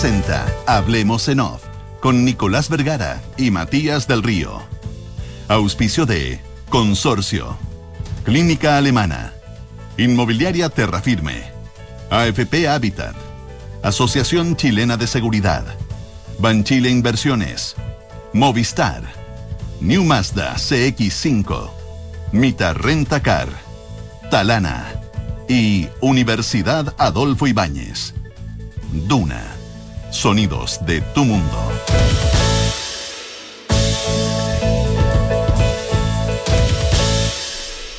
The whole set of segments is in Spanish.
presenta Hablemos en Off con Nicolás Vergara y Matías del Río. Auspicio de Consorcio, Clínica Alemana, Inmobiliaria Terrafirme, AFP Habitat, Asociación Chilena de Seguridad, Banchile Inversiones, Movistar, New Mazda CX5, Mita Renta Car, Talana y Universidad Adolfo Ibáñez. Duna. Sonidos de tu mundo.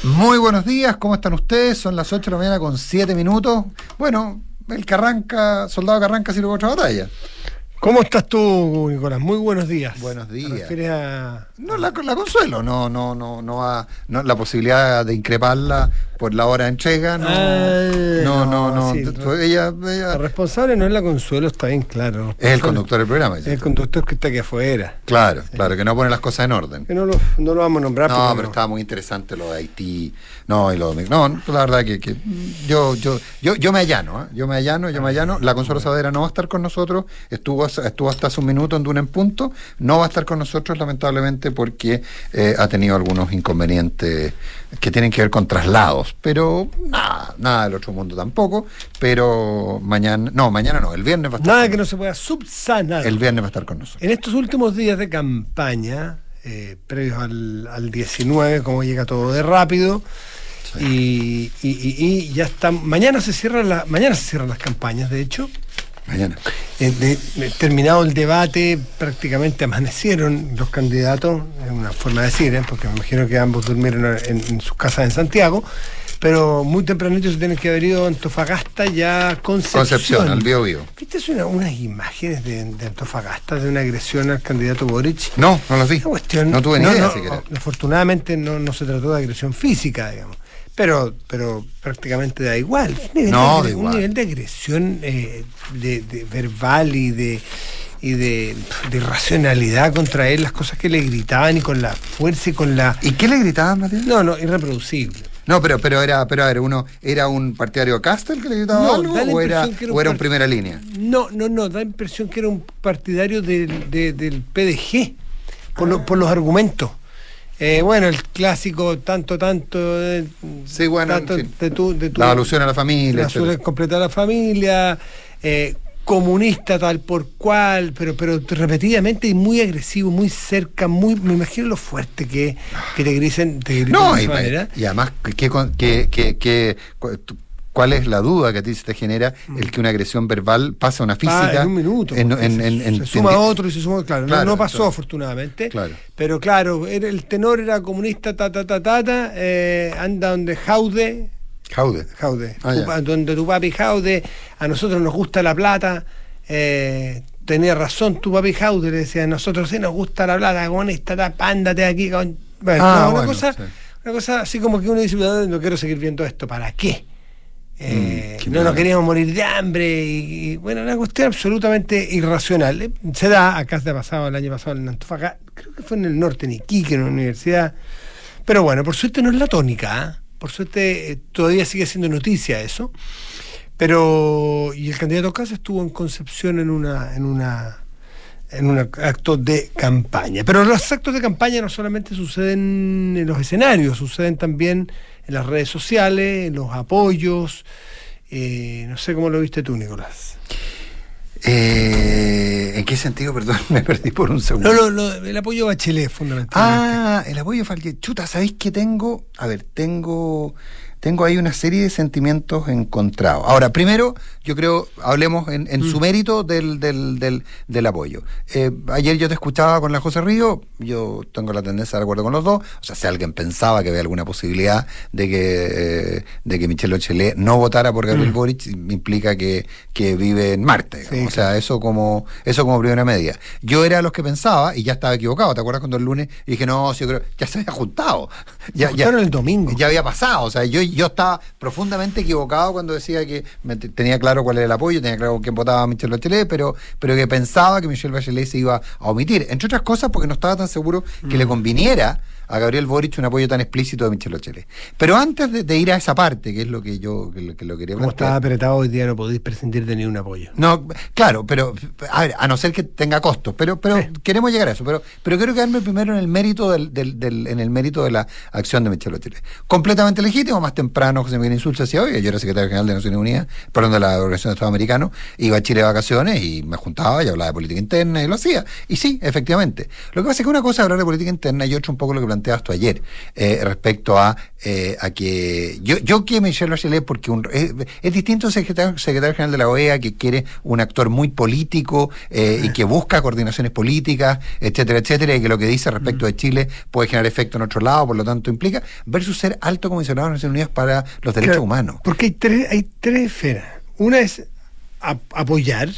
Muy buenos días, ¿cómo están ustedes? Son las 8 de la mañana con 7 minutos. Bueno, el que arranca, soldado que arranca sirve otra batalla. ¿Cómo estás tú, Nicolás? Muy buenos días. Buenos días. ¿Te refieres a... No, la, la consuelo, no, no, no, no, a, no la posibilidad de increparla por la hora de entrega, no, Ah, no, no, no, sí, ella, La responsable no es la Consuelo, está bien claro. es el conductor del programa. Es el conductor que está aquí afuera. Claro, claro, que no pone las cosas en orden. Que no lo, no lo vamos a nombrar No, pero estaba muy interesante lo de Haití. No, y lo de- No, la verdad que, que yo, yo, yo, yo me allano, ¿eh? yo me allano, yo me allano. La Consuelo Saavedra no va a estar con nosotros, estuvo, estuvo hasta hace un minuto en Duna en punto, no va a estar con nosotros lamentablemente porque eh, ha tenido algunos inconvenientes que tienen que ver con traslados, pero nada, nada del otro mundo tampoco, pero mañana, no, mañana no, el viernes va a estar, Nada con que no se pueda subsanar. el viernes va a estar con nosotros. En estos últimos días de campaña, eh, previos al, al 19, como llega todo de rápido, y, y- y- y ya está. Mañana se cierran la, mañana se cierran las campañas, de hecho. Mañana. Eh, de- de- terminado el debate, prácticamente amanecieron los candidatos, es una forma de decir, ¿eh? porque me imagino que ambos durmieron en, en sus casas en Santiago, pero muy tempranito se tienen que haber ido a Antofagasta ya Concepción. Concepción, al Bío Bío. ¿Viste una- unas imágenes de, de Antofagasta de una agresión al candidato Boric? No, no los vi. Cuestión- no tuve ni no, idea no, siquiera. Afortunadamente no, no se trató de agresión física, digamos. Pero, pero prácticamente da igual. Un nivel, No, de, da un igual. nivel de agresión eh, de, de verbal y de y de, de irracionalidad contra él, las cosas que le gritaban y con la fuerza y con la... ¿Y qué le gritaban, Matías? No, no, irreproducible. No, pero, pero era, pero a ver, uno, ¿era un partidario de Castel que le gritaba No, algo o era, era o un era un primera línea? No, no, no, da la impresión que era un partidario del, de- del PDG por, lo- por los argumentos. Eh, bueno, el clásico tanto, tanto, eh, Sí, bueno, tanto de tu, de tu- La alusión a la familia. la alusión completa a la familia, eh, comunista tal por cual, pero, pero repetidamente y muy agresivo, muy cerca, muy, me imagino lo fuerte que, que te griten, te griten No, de y, esa manera. y además, ¿qué, con- qué- qué- qué- cu- tu- ¿cuál es la duda que a ti se te genera el que una agresión verbal pasa a una Ah, física? en un minuto. en- en- en- se suma otro y se suma claro. no- Claro, no, pasó claro. afortunadamente. Claro. Pero claro, el tenor era comunista, ta, ta, ta, ta, ta, eh, anda donde Jaude, Jaude. Jaude, Ah, tu donde tu papi Jaude, a nosotros nos gusta la plata. eh, tenía razón tu papi Jaude, le decía, a nosotros sí nos gusta la plata, comunista, ta, pándate aquí. Con... Bueno, Ah, no, una, cosa, sí. una cosa así como que uno dice, "Ah, no quiero seguir viendo esto, ¿para qué? Eh, Mm, qué no nos queríamos morir de hambre y, y, bueno, una cuestión absolutamente irracional. Eh, Se da, acá se ha pasado el año pasado en Antofagasta, creo que fue en el norte, en Iquique, en una universidad. Pero bueno, por suerte no es la tónica, ¿ah? por suerte eh, todavía sigue siendo noticia eso. Pero, y el candidato Casa estuvo en Concepción en una, en una en un acto de campaña. Pero los actos de campaña no solamente suceden en los escenarios, suceden también en las redes sociales, en los apoyos. eh, no sé cómo lo viste tú, Nicolás. Eh, ¿En qué sentido? Perdón, me perdí por un segundo. No, lo- el apoyo Bachelet, fundamentalmente. Ah, el apoyo Falque. Chuta, ¿sabéis qué tengo? A ver, tengo, tengo ahí una serie de sentimientos encontrados. Ahora, primero, yo creo, hablemos en, en su mérito del, del, del, del apoyo. Eh, ayer yo te escuchaba con la José Río, yo tengo la tendencia de acuerdo con los dos. O sea, si alguien pensaba que había alguna posibilidad de que, eh, de que Michelle Bachelet no votara por Gabriel Boric, implica que, que vive en Marte. Sí, o sea, eso como, eso como primera medida. Yo era los que pensaba, y ya estaba equivocado, ¿te acuerdas cuando el lunes dije, no, sí, yo creo, ya se había juntado. Ya, juntaron el domingo. Ya había pasado. O sea, yo, yo estaba profundamente equivocado cuando decía que me- tenía claro cuál era el apoyo, tenía claro quién votaba a Michelle Bachelet, pero, pero que pensaba que Michelle Bachelet se iba a omitir. Entre otras cosas, porque no estaba tan seguro que le conviniera a Gabriel Boric un apoyo tan explícito de Michelle Bachelet. Pero antes de, ir a esa parte, que es lo que yo que, lo quería Como está apretado hoy día no podéis prescindir de ni un apoyo. No, claro, pero a ver, a no ser que tenga costos, pero pero queremos llegar a eso, pero pero quiero quedarme primero en el mérito del, del, en el mérito de la acción de Michelle Bachelet. Completamente legítimo, más temprano José Miguel Insulza decía, oye, yo era secretario general de Naciones Unidas, perdón, de la Organización de Estados Americanos, iba a Chile de vacaciones y me juntaba y hablaba de política interna y lo hacía. Y sí, efectivamente. Lo que pasa es que una cosa es hablar de política interna y otra un poco lo que planteabas tú ayer, eh, respecto a, eh, a que yo, yo quiero Michelle Bachelet porque un, es distinto el secretario, secretario, general de la OEA que quiere un actor muy político eh, y que busca coordinaciones políticas, etcétera, etcétera, y que lo que dice respecto de Chile puede generar efecto en otro lado, por lo tanto implica, versus ser alto comisionado de Naciones Unidas para los derechos humanos. Porque hay tres, hay tres esferas. Una es apoyar,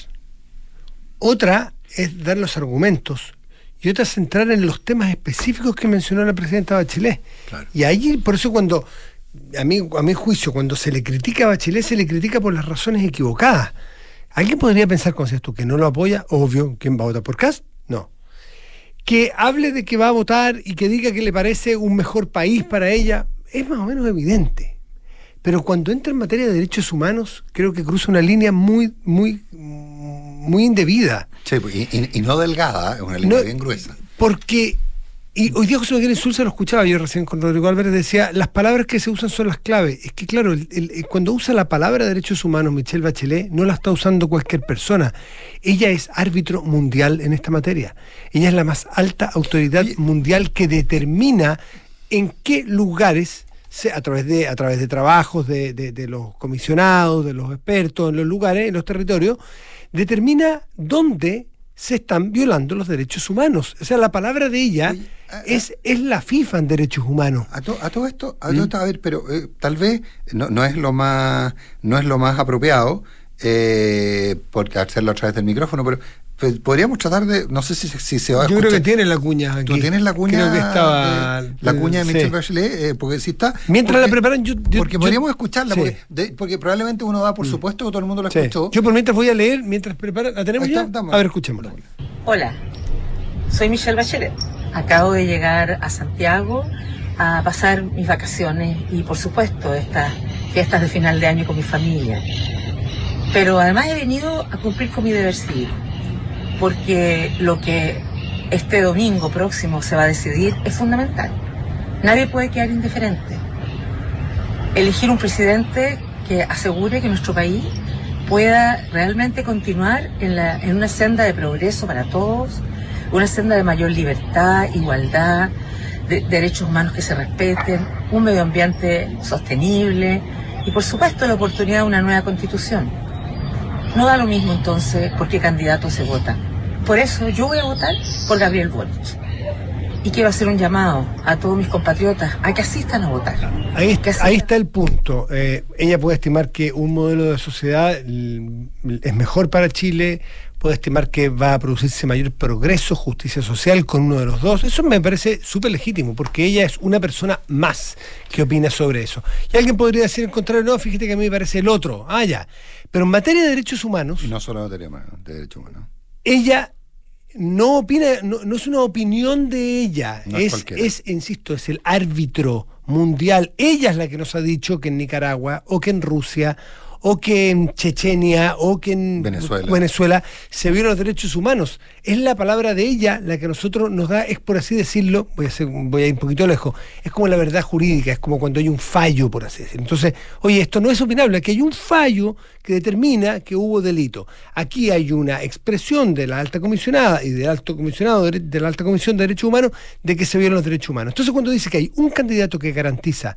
otra es dar los argumentos y otra centrar en los temas específicos que mencionó la presidenta Bachelet. Y ahí, por eso cuando, a mi, a mi juicio, cuando se le critica a Bachelet, se le critica por las razones equivocadas. ¿Alguien podría pensar, con esto, que no lo apoya? Obvio, ¿quién va a votar por Cast? No. Que hable de que va a votar y que diga que le parece un mejor país para ella, es más o menos evidente. Pero cuando entra en materia de derechos humanos, creo que cruza una línea muy, muy, muy indebida. Sí, y, no delgada, es una línea bien gruesa. Porque, y hoy día José Miguel Insulza lo escuchaba yo recién con Rodrigo Álvarez, decía, las palabras que se usan son las claves. Es que claro, cuando usa la palabra derechos humanos Michelle Bachelet, no la está usando cualquier persona. Ella es árbitro mundial en esta materia. Ella es la más alta autoridad mundial que determina en qué lugares a través de, a través de trabajos de, de, los comisionados, de los expertos en los lugares, en los territorios, determina dónde se están violando los derechos humanos. O sea, la palabra de ella es, es la FIFA en derechos humanos. A, todo esto, a, todo ¿Mm? a ver, pero eh, tal vez no, no, es lo más, no es lo más apropiado, eh, porque hacerlo a través del micrófono, pero podríamos tratar de, no sé si, si se va a Yo creo que tiene la cuña aquí. ¿Tú tienes la cuña? Creo que estaba... la cuña de Michelle Bachelet, eh, porque si está... Mientras la preparan, yo... porque podríamos escucharla, porque, probablemente uno da por mm. supuesto que todo el mundo la escuchó. Yo por mientras voy a leer, mientras preparan, ¿la tenemos ya? a ver, escuchémosla. Hola, soy Michelle Bachelet. Acabo de llegar a Santiago a pasar mis vacaciones y por supuesto estas fiestas de final de año con mi familia. Pero además he venido a cumplir con mi deber civil porque lo que este domingo próximo se va a decidir es fundamental. Nadie puede quedar indiferente. Elegir un presidente que asegure que nuestro país pueda realmente continuar en, una senda de progreso para todos, una senda de mayor libertad, igualdad, de, derechos humanos que se respeten, un medio ambiente sostenible y por supuesto la oportunidad de una nueva constitución. No da lo mismo entonces por qué candidato se vota. Por eso yo voy a votar por Gabriel Boric. Y quiero hacer un llamado a todos mis compatriotas a que asistan a votar. Ahí, está, el punto. Eh, ella puede estimar que un modelo de sociedad es mejor para Chile, puede estimar que va a producirse mayor progreso, justicia social con uno de los dos. Eso me parece súper legítimo, porque ella es una persona más que opina sobre eso. Y alguien podría decir el contrario, no, fíjate que a mí me parece el otro. Ah, ya. Pero en materia de derechos humanos... Y no solo en materia de derechos humanos ella no opina, no, es una opinión de ella, es, es, insisto, es el árbitro mundial. Ella es la que nos ha dicho que en Nicaragua o que en Rusia o que en Chechenia o que en Venezuela. se violan los derechos humanos. Es la palabra de ella la que a nosotros nos da, es por así decirlo, voy a, voy a ir un poquito lejos, es como la verdad jurídica, es como cuando hay un fallo, por así decirlo. Entonces, oye, esto no es opinable, aquí hay un fallo que determina que hubo delito. Aquí hay una expresión de la alta comisionada y del alto comisionado de la alta comisión de derechos humanos de que se violan los derechos humanos. Entonces, cuando dice que hay un candidato que garantiza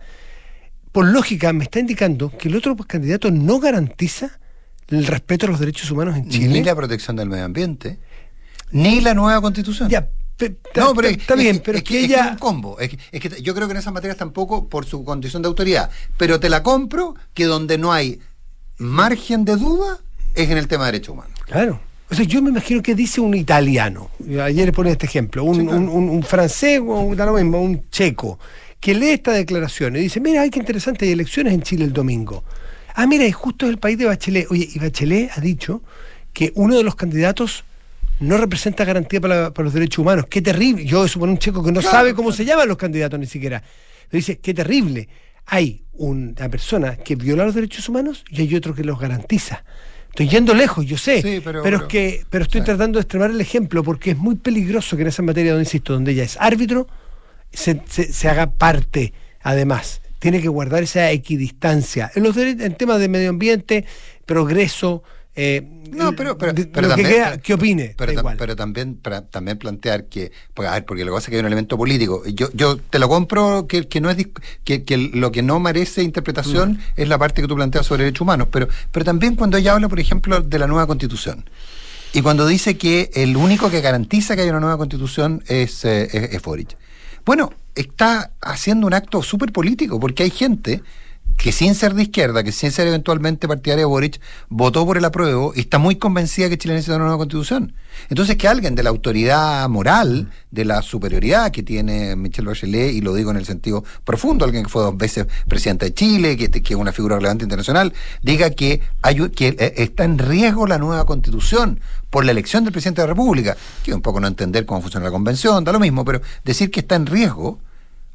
por lógica, me está indicando que el otro candidato no garantiza el respeto a los derechos humanos en Chile. Ni la protección del medio ambiente, ni la nueva constitución. Ya, no, pero está bien, pero es que, ella... es un combo. Es que, yo creo que en esas materias tampoco por su condición de autoridad. Pero te la compro que donde no hay margen de duda es en el tema de derechos humanos. Claro. O sea, yo me imagino que dice un italiano, ayer le pone este ejemplo, un, un, francés o un checo, que lee esta declaración y dice, mira, ay, qué interesante, hay elecciones en Chile el domingo. Ah, mira, y justo es el país de Bachelet. Oye, y Bachelet ha dicho que uno de los candidatos no representa garantía para, los derechos humanos. Qué terrible. Yo supongo un checo que no sabe cómo se llaman los candidatos ni siquiera. Pero dice, qué terrible. Hay una persona que viola los derechos humanos y hay otro que los garantiza. Estoy yendo lejos, yo sé, pero, es que, pero estoy tratando de extremar el ejemplo porque es muy peligroso que en esa materia, donde insisto, donde ella es árbitro, se, se, haga parte, además. Tiene que guardar esa equidistancia. En, los en temas de medio ambiente, progreso, eh, no, pero, pero, también, que, opine. Pero, también, también plantear que, pues, a ver, porque lo que pasa es que hay un elemento político. Yo, yo te lo compro que, que no es que, que, lo que no merece interpretación mm. es la parte que tú planteas sobre derechos humanos. Pero, pero también cuando ella habla, por ejemplo, de la nueva constitución. Y cuando dice que el único que garantiza que haya una nueva constitución es, eh, es, es Boric. Bueno, está haciendo un acto súper político, porque hay gente que sin ser de izquierda, que sin ser eventualmente partidaria de Boric, votó por el apruebo y está muy convencida que Chile necesita una nueva constitución. Entonces, que alguien de la autoridad moral, de la superioridad que tiene Michelle Bachelet, y lo digo en el sentido profundo, alguien que fue dos veces presidente de Chile, que, que es una figura relevante internacional, diga que, hay, que eh, está en riesgo la nueva constitución por la elección del presidente de la República, que un poco no entender cómo funciona la convención, da lo mismo, pero decir que está en riesgo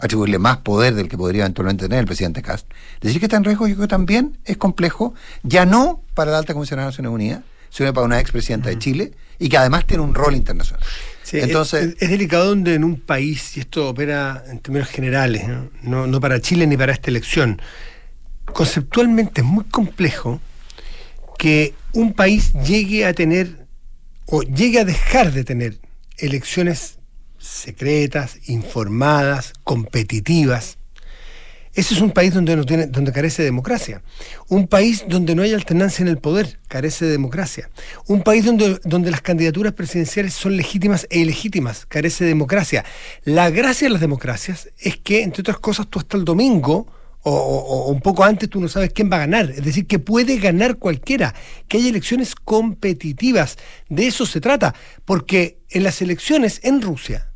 atribuirle más poder del que podría eventualmente tener el presidente Cast. Decir que está en riesgo yo creo que también es complejo, ya no para la alta comisionada de Naciones Unidas, sino para una expresidenta de Chile y que además tiene un rol internacional. Entonces, es, delicado donde en un país, y esto opera en términos generales, ¿no? no para Chile ni para esta elección, conceptualmente es muy complejo que un país llegue a tener o llegue a dejar de tener elecciones secretas, informadas, competitivas. Ese es un país donde, no tiene, donde carece de democracia. Un país donde no hay alternancia en el poder, carece de democracia. Un país donde, donde las candidaturas presidenciales son legítimas e ilegítimas, carece de democracia. La gracia de las democracias es que, entre otras cosas, tú hasta el domingo, o, o, un poco antes tú no sabes quién va a ganar. Es decir, que puede ganar cualquiera, que hay elecciones competitivas. De eso se trata, porque en las elecciones en Rusia,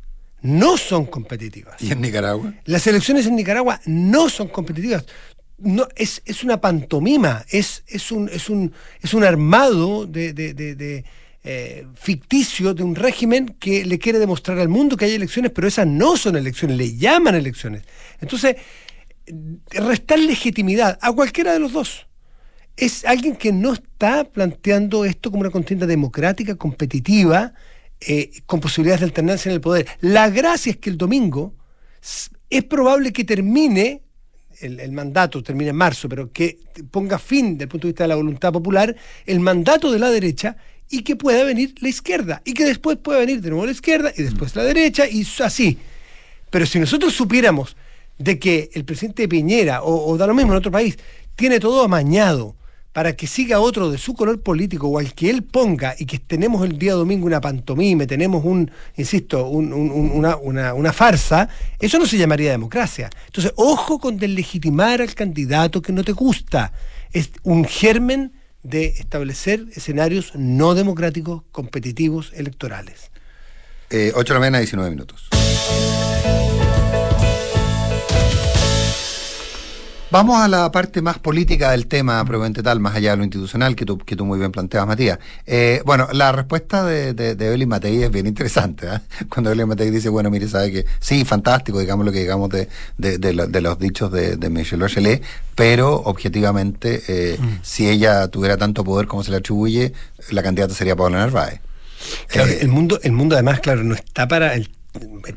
no son competitivas. ¿Y en Nicaragua? Las elecciones en Nicaragua no son competitivas. No, es, es una pantomima, es, es, un, es, un, es un armado de, de, eh, ficticio de un régimen que le quiere demostrar al mundo que hay elecciones, pero esas no son elecciones, le llaman elecciones. Entonces, restar legitimidad a cualquiera de los dos. Es alguien que no está planteando esto como una contienda democrática, competitiva, eh, con posibilidades de alternancia en el poder. La gracia es que el domingo es probable que termine el, mandato, termine en marzo, pero que ponga fin, desde el punto de vista de la voluntad popular, el mandato de la derecha y que pueda venir la izquierda, y que después pueda venir de nuevo la izquierda y después la derecha, y así. Pero si nosotros supiéramos de que el presidente Piñera, o, o da lo mismo en otro país, tiene todo amañado, para que siga otro de su color político o al que él ponga y que tenemos el día domingo una pantomime, tenemos un, insisto, una, farsa, eso no se llamaría democracia. Entonces, ojo con deslegitimar al candidato que no te gusta. Es un germen de establecer escenarios no democráticos, competitivos, electorales. 8 eh, de la mañana, 19 minutos. Vamos a la parte más política del tema, probablemente tal, más allá de lo institucional que tú, que tú muy bien planteas, Matías. Eh, bueno, la respuesta de, de, de Evelyn Matei es bien interesante. ¿eh? Cuando Evelyn Matei dice, bueno, mire, sabe que sí, fantástico, digamos lo que digamos de, de, los dichos de, Michelle Bachelet, pero objetivamente, eh, mm. si ella tuviera tanto poder como se le atribuye, la candidata sería Paula Narváez. Claro, el mundo, el mundo además, claro, no está para el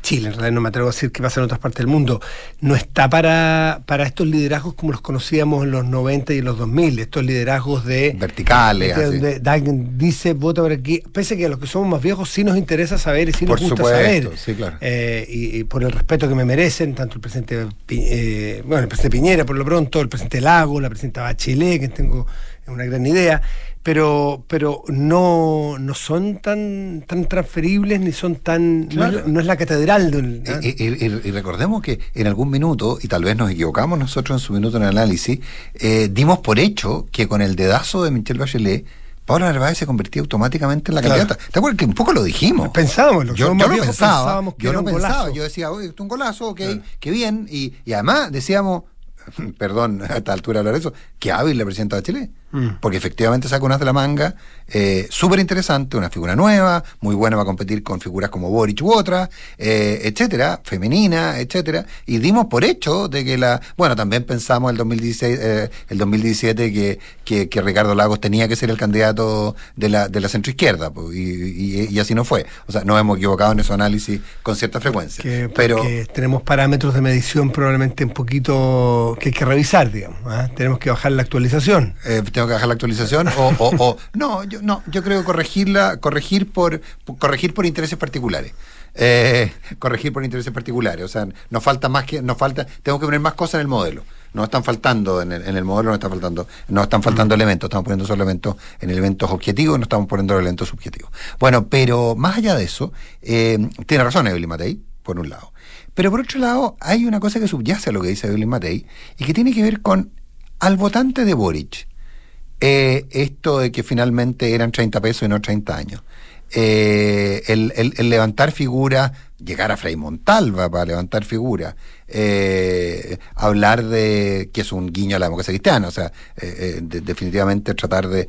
Chile, en realidad no me atrevo a decir qué pasa en otras partes del mundo, no está para, para estos liderazgos como los conocíamos en los 90 y en los 2000, estos liderazgos de... Verticales. De, alguien dice, vota por aquí, pese a que a los que somos más viejos sí nos interesa saber y sí nos gusta saber. Sí, claro. Eh, y, por el respeto que me merecen, tanto el presidente, eh, bueno, el presidente Piñera por lo pronto, el presidente Lago, la presidenta Bachelet, que tengo una gran idea, pero, pero no, no son tan, tan transferibles ni son tan. No, es, la catedral de ¿ah? y, recordemos que en algún minuto, y tal vez nos equivocamos nosotros en su minuto en el análisis, eh, dimos por hecho que con el dedazo de Michelle Bachelet. Paula Narváez se convertía automáticamente en la candidata. ¿Te acuerdas que un poco lo dijimos? Pensábamos, lo yo, yo lo pensaba. Yo no pensaba. Yo decía, oye, es un golazo, ok, qué bien. Y, y además decíamos, perdón, a esta altura hablar de eso, que hábil la presidenta. Mm. Porque efectivamente saca unas de la manga, eh, súper interesante, una figura nueva, muy buena para competir con figuras como Boric u otras, eh, etcétera, femenina, etcétera. Y dimos por hecho de que la. Bueno, también pensamos el 2016, eh, el 2017 que, que, que Ricardo Lagos tenía que ser el candidato de la, de la centroizquierda, pues, y, y, y así no fue. O sea, nos hemos equivocado en ese análisis con cierta frecuencia. Que, pero porque tenemos parámetros de medición probablemente un poquito que hay que revisar, digamos. ¿ah? Tenemos que bajar la actualización. Tengo que bajar la actualización o, o- o- no yo no yo creo corregirla corregir por, por- corregir por intereses particulares. Eh, corregir por intereses particulares o sea nos falta más que nos falta tengo que poner más cosas en el modelo. No están faltando en el, en el modelo no están faltando no están faltando elementos estamos poniendo solo elementos en elementos objetivos no estamos poniendo elementos subjetivos. Bueno pero más allá de eso eh, tiene razón Evelyn Matei por un lado. Pero por otro lado hay una cosa que subyace a lo que dice Evelyn Matei y que tiene que ver con al votante de Boric eh, esto de que finalmente eran 30 pesos y no 30 años. Eh, el, el- el levantar figuras, llegar a Frei Montalva para levantar figuras, eh, hablar de que es un guiño a la democracia cristiana, o sea, eh, eh, de- definitivamente tratar de,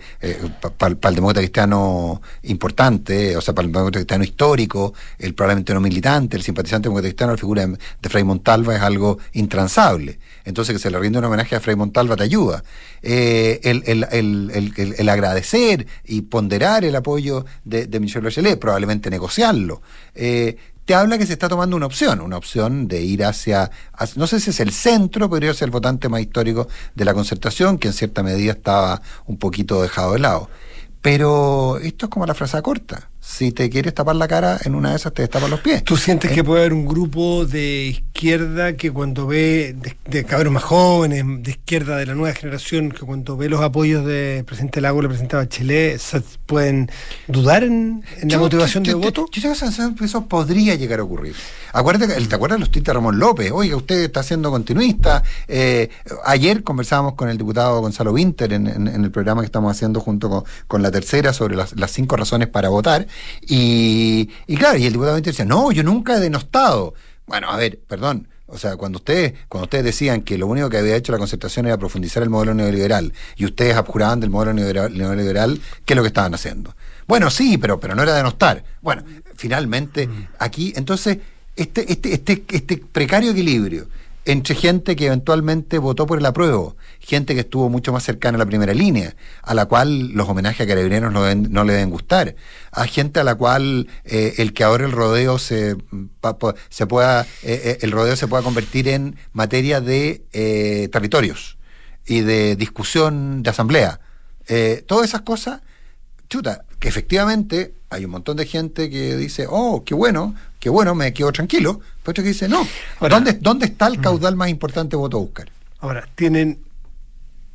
para el demócrata cristiano importante, o sea, para el demócrata cristiano histórico, el probablemente no militante, el simpatizante demócrata cristiano, la figura de, de Frei Montalva es algo intransable. Entonces, que se le rinde un homenaje a Frei Montalva te ayuda. Eh, el- el- el- el agradecer y ponderar el apoyo de, de Michelle Bachelet, probablemente negociarlo. Eh, te habla que se está tomando una opción, una opción de ir hacia, no sé si es el centro, pero hacia el votante más histórico de la concertación, que en cierta medida estaba un poquito dejado de lado. Pero esto es como la frase corta. Si te quieres tapar la cara, en una de esas te destapan los pies. ¿Tú sientes Eh, que puede haber un grupo de izquierda que cuando ve, de, de cabros más jóvenes, de izquierda de la nueva generación, que cuando ve los apoyos de presidente Lago, le presentaba Chile, pueden dudar en, en la motivación yo- de yo- voto? Yo tengo sensación que eso podría llegar a ocurrir. Acuérdate, ¿te acuerdas de los tuits de Ramón López? Oiga, usted está siendo continuista. Eh, ayer conversábamos con el diputado Gonzalo Winter en, en- en el programa que estamos haciendo junto con, con la tercera sobre las, las cinco razones para votar. Y, y claro, y el diputado Winter decía, no, yo nunca he denostado. Bueno, a ver, perdón. O sea, cuando ustedes, cuando ustedes decían que lo único que había hecho la concertación era profundizar el modelo neoliberal y ustedes abjuraban del modelo neoliberal, neoliberal, ¿qué es lo que estaban haciendo? Bueno, sí, pero, pero no era denostar. Bueno, finalmente, aquí, entonces, este, este, este, este precario equilibrio entre gente que eventualmente votó por el apruebo, gente que estuvo mucho más cercana a la primera línea, a la cual los homenajes a carabineros no, le deben gustar, a gente a la cual eh, el que ahora el rodeo se, se pueda, eh, eh, el rodeo se pueda convertir en materia de eh, territorios y de discusión de asamblea. Eh, todas esas cosas chuta, que efectivamente hay un montón de gente que dice, oh, qué bueno, qué bueno, me quedo tranquilo, pero otro que dice, no, Ahora- ¿dónde, ¿dónde está el caudal más importante voto a buscar? Ahora, tienen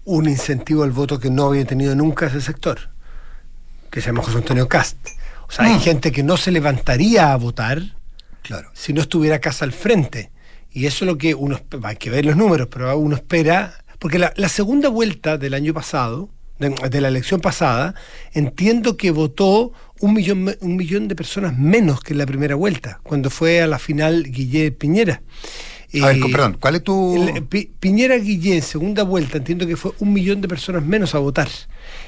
un incentivo al voto que no había tenido nunca ese sector, que se llama José Antonio Cast. O sea, hay Mm. gente que no se levantaría a votar Claro. si no estuviera casa al frente. Y eso es lo que uno, hay que ver los números, pero uno espera, porque la, la segunda vuelta del año pasado, de, de la elección pasada, entiendo que votó un millón, un millón de personas menos que en la primera vuelta, cuando fue a la final Guillet Piñera. A ver, Eh, perdón, ¿cuál es tu...? el- Pi- Piñera Guillén, segunda vuelta, entiendo que fue un millón de personas menos a votar.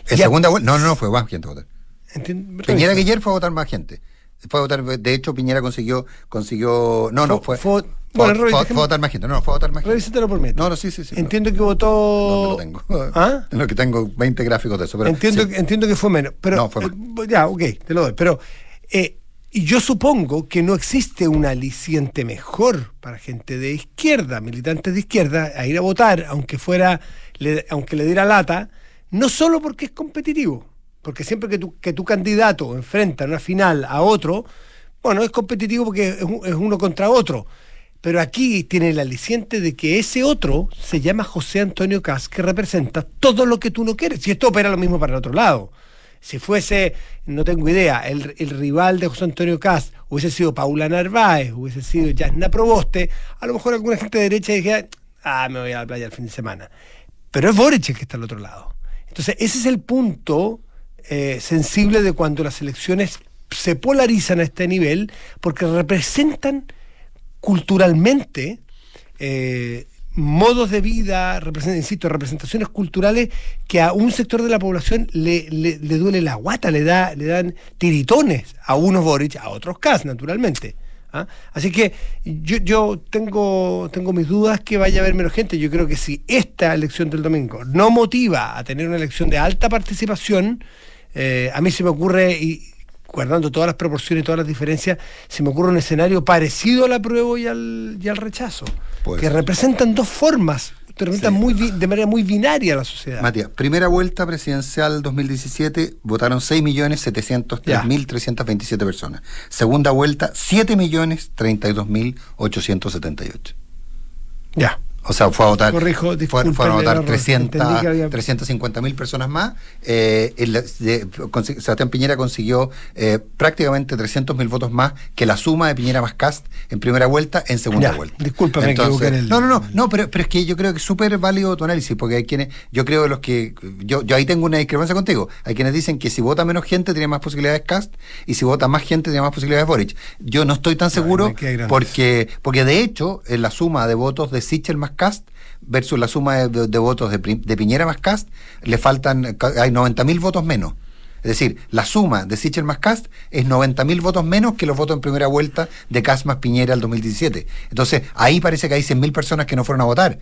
¿En segunda vuelta? No, no, no, fue más gente a votar. Entiendo- Piñera. Guiller fue a votar más gente. Fue a votar, de hecho, Piñera consiguió, consiguió, no, no, Fue- fue, bueno, fue- a votar más gente, no, no, fue a votar más gente. Revísatelo por mí. No, no, sí, sí, sí. Entiendo que votó. ¿Dónde lo tengo? ¿Ah? En lo que tengo 20 gráficos de eso. Pero entiendo, sí. entiendo que fue menos. Pero, No, fue eh, ya, ok, te lo doy. Pero eh, y yo supongo que no existe un aliciente mejor para gente de izquierda, militantes de izquierda, a ir a votar, aunque fuera, le- aunque le diera lata, no solo porque es competitivo, porque siempre que tu, que tu candidato enfrenta en una final a otro, bueno, es competitivo porque es, un- es uno contra otro. Pero aquí tiene el aliciente de que ese otro se llama José Antonio Cas, que representa todo lo que tú no quieres. Y esto opera lo mismo para el otro lado. Si fuese, no tengo idea, el, el rival de José Antonio Cas hubiese sido Paula Narváez, hubiese sido Yasna Proboste, a lo mejor alguna gente de derecha dijera, ah, me voy a la playa el fin de semana. Pero es Boric que está al otro lado. Entonces, ese es el punto eh, sensible de cuando las elecciones se polarizan a este nivel, porque representan culturalmente eh, modos de vida, insisto, representaciones culturales que a un sector de la población le, le, duele la guata, le, da, le dan tiritones a unos Boric, a otros Cas, naturalmente. ¿ah? Así que yo, yo tengo, tengo mis dudas que vaya a haber menos gente. Yo creo que si esta elección del domingo no motiva a tener una elección de alta participación, eh, a mí se me ocurre, y guardando todas las proporciones y todas las diferencias, se me ocurre un escenario parecido al apruebo y al, y al rechazo, que representan dos formas muy, de manera muy binaria la sociedad. Matías, primera vuelta presidencial 2017 votaron 6.703.327 personas. Segunda vuelta, 7.032.878. Ya. O sea, fue a votar, Corrijo, fueron a votar 350 mil personas más. Eh, Sebastián Piñera consiguió eh, prácticamente 300 mil votos más que la suma de Piñera más Cast en primera vuelta, en segunda vuelta. Discúlpame, Entonces, el... No, no, no, no pero, pero es que yo creo que es súper válido tu análisis, porque hay quienes, yo creo que los que, yo, yo ahí tengo una discrepancia contigo. Hay quienes dicen que si vota menos gente tiene más posibilidades Cast y si vota más gente tiene más posibilidades Boric. Yo no estoy tan seguro porque, porque de hecho, en la suma de votos de Sichel más Cast versus la suma de, votos de, Piñera más Cast, le faltan, hay 90.000 votos menos. Es decir, la suma de Sichel más Cast es 90.000 votos menos que los votos en primera vuelta de Cast más Piñera el 2017. Entonces, ahí parece que hay 100.000 personas que no fueron a votar.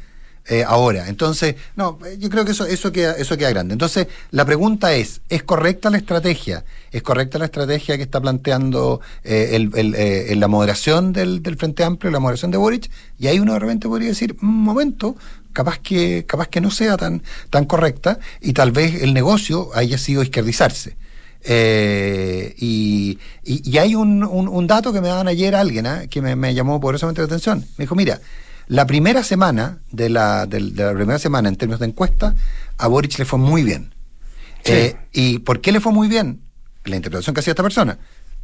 Eh, ahora. Entonces, no, yo creo que eso, eso, queda, eso queda grande. Entonces, la pregunta es, ¿es correcta la estrategia? ¿Es correcta la estrategia que está planteando eh, el, eh, la moderación del, del, Frente Amplio, la moderación de Boric? Y ahí uno de repente podría decir, un momento, capaz que, capaz que no sea tan, tan correcta y tal vez el negocio haya sido izquierdizarse. y, y, hay un, un, dato que me daban ayer alguien que me, me llamó poderosamente la atención. Me dijo, mira, la primera semana, de la, de, la primera semana en términos de encuesta, a Boric le fue muy bien. Eh, ¿Y por qué le fue muy bien? La interpretación que hacía esta persona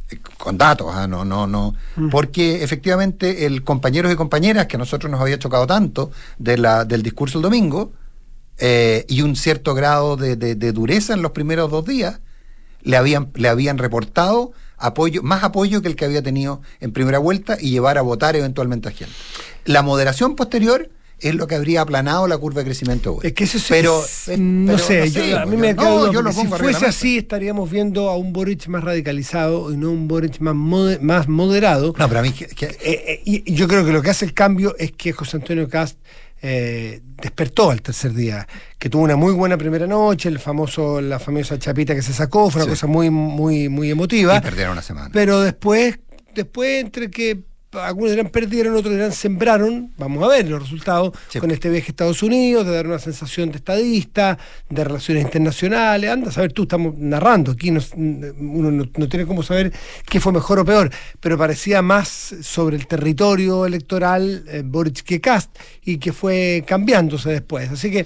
eh, con datos, ¿ah? no, no, no, mm. porque efectivamente el compañeros y compañeras que a nosotros nos había chocado tanto de la, del discurso el domingo eh, y un cierto grado de, de, dureza en los primeros dos días, le habían, le habían reportado apoyo, más apoyo que el que había tenido en primera vuelta y llevar a votar eventualmente a gente. La moderación posterior es lo que habría aplanado la curva de crecimiento Es que eso pero, no, sé, a mí me no, yo si fuese así estaríamos viendo a un Boric más radicalizado y no un Boric más, más moderado. No, pero a mí... Eh, eh, y yo creo que lo que hace el cambio es que José Antonio Cast eh, despertó al tercer día, que tuvo una muy buena primera noche, el famoso, la famosa chapita que se sacó, fue una cosa muy, muy, muy emotiva. Y perdieron una semana. Pero después, después entre que algunos dirán perdieron, otros dirán sembraron, vamos a ver los resultados con este viaje a Estados Unidos, de dar una sensación de estadista, de relaciones internacionales, anda a saber tú, estamos narrando, aquí uno no, tiene cómo saber qué fue mejor o peor, pero parecía más sobre el territorio electoral eh, Boric que Cast y que fue cambiándose después. Así que...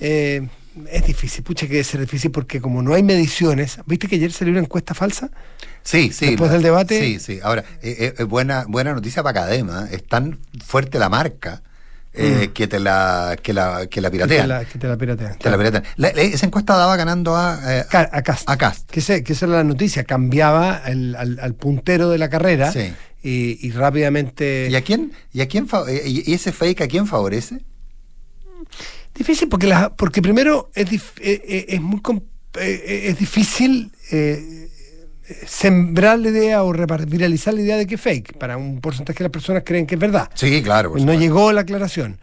Eh, es difícil, pucha que debe ser difícil porque como no hay mediciones, ¿viste que ayer salió una encuesta falsa? Sí, sí. Después del debate. Sí, sí. Ahora, eh, eh buena, buena noticia para Cadema. Es tan fuerte la marca. Eh, mm. que te la que la que la piratean. Que te la, piratean. Te la piratean. esa encuesta daba ganando a eh, a, Cast. A Cast. Que, que esa era la noticia, cambiaba el, al, puntero de la carrera sí. y, y, rápidamente ¿Y a quién y a quién y ese fake a quién favorece? Difícil porque la, porque primero es, es muy es difícil sembrar la idea o viralizar la idea de que es fake, para un porcentaje de las personas creen que es verdad. Sí, claro. no llegó la aclaración.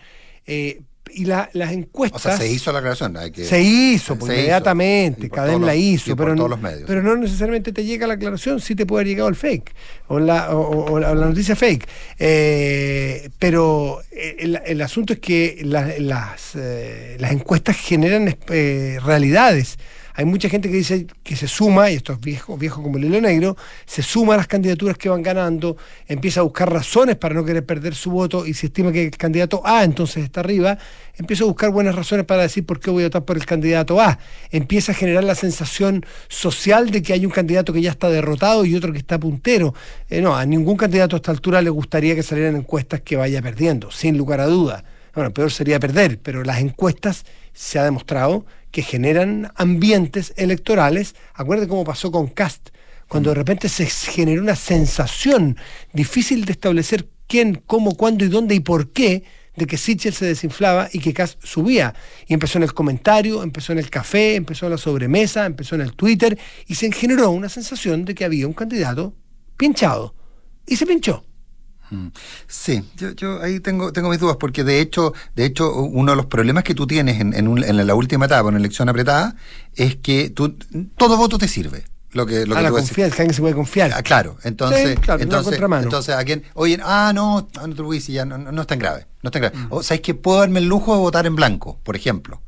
Eh, y las encuestas. O sea, se hizo la aclaración. se hizo, pues, inmediatamente, Cadem la hizo, pero, todos los medios. pero no necesariamente te llega la aclaración, sí te puede haber llegado el fake o la, o, la, noticia fake. Eh, pero eh, el, asunto es que las, las encuestas generan realidades hay mucha gente que dice que se suma, y estos viejos, viejos como el hilo negro, se suma a las candidaturas que van ganando, empieza a buscar razones para no querer perder su voto y si estima que el candidato A entonces está arriba, empieza a buscar buenas razones para decir por qué voy a votar por el candidato A. Empieza a generar la sensación social de que hay un candidato que ya está derrotado y otro que está puntero. Eh, no, a ningún candidato a esta altura le gustaría que salieran encuestas que vaya perdiendo, sin lugar a duda. Bueno, peor sería perder, pero las encuestas se ha demostrado que generan ambientes electorales. Acuérdate cómo pasó con Cast, cuando de repente se generó una sensación difícil de establecer quién, cómo, cuándo y dónde y por qué de que Sichel se desinflaba y que Cast subía. Y empezó en el comentario, empezó en el café, empezó en la sobremesa, empezó en el Twitter y se generó una sensación de que había un candidato pinchado. Y se pinchó. Mm. Sí, yo, yo ahí tengo, tengo mis dudas, porque de hecho, de hecho, uno de los problemas que tú tienes en, en, en la última etapa, en una elección apretada, es que tú, todo voto te sirve. Lo que, lo ah, que la confianza, alguien se puede confiar. Ah, claro, entonces, Sí, claro, una entonces, entonces a quién, oye, ah, no, no te lo ya no, no, no es tan grave, no es tan Mm. grave. O sabes que puedo darme el lujo de votar en blanco, por ejemplo.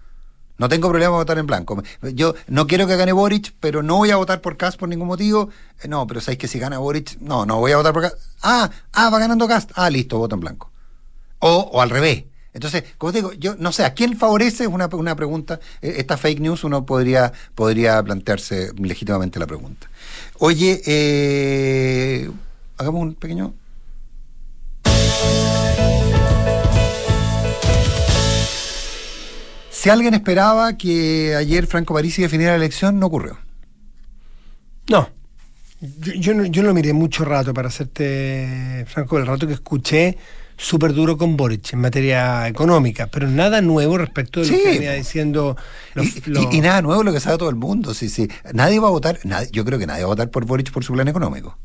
No tengo problema votar en blanco. Yo no quiero que gane Boric, pero no voy a votar por Cast por ningún motivo. Eh, No, pero sabéis que si gana Boric, no, no voy a votar por Cast. Ah, ah, va ganando Cast. Ah, listo, voto en blanco. O, o al revés. Entonces, como te digo, yo no sé, ¿a quién favorece? Es una, una pregunta. Eh, Esta fake news uno podría, podría plantearse legítimamente la pregunta. Oye, eh, hagamos un pequeño. Si alguien esperaba que ayer Franco Parisi definiera la elección, no ocurrió. No. Yo, yo no. yo no lo miré mucho rato, para hacerte franco, el rato que escuché súper duro con Boric en materia económica, pero nada nuevo respecto de lo Sí. que venía diciendo los- y, los- y- y nada nuevo lo que sabe todo el mundo. Sí, sí. Nadie va a votar, nadie- yo creo que nadie va a votar por Boric por su plan económico.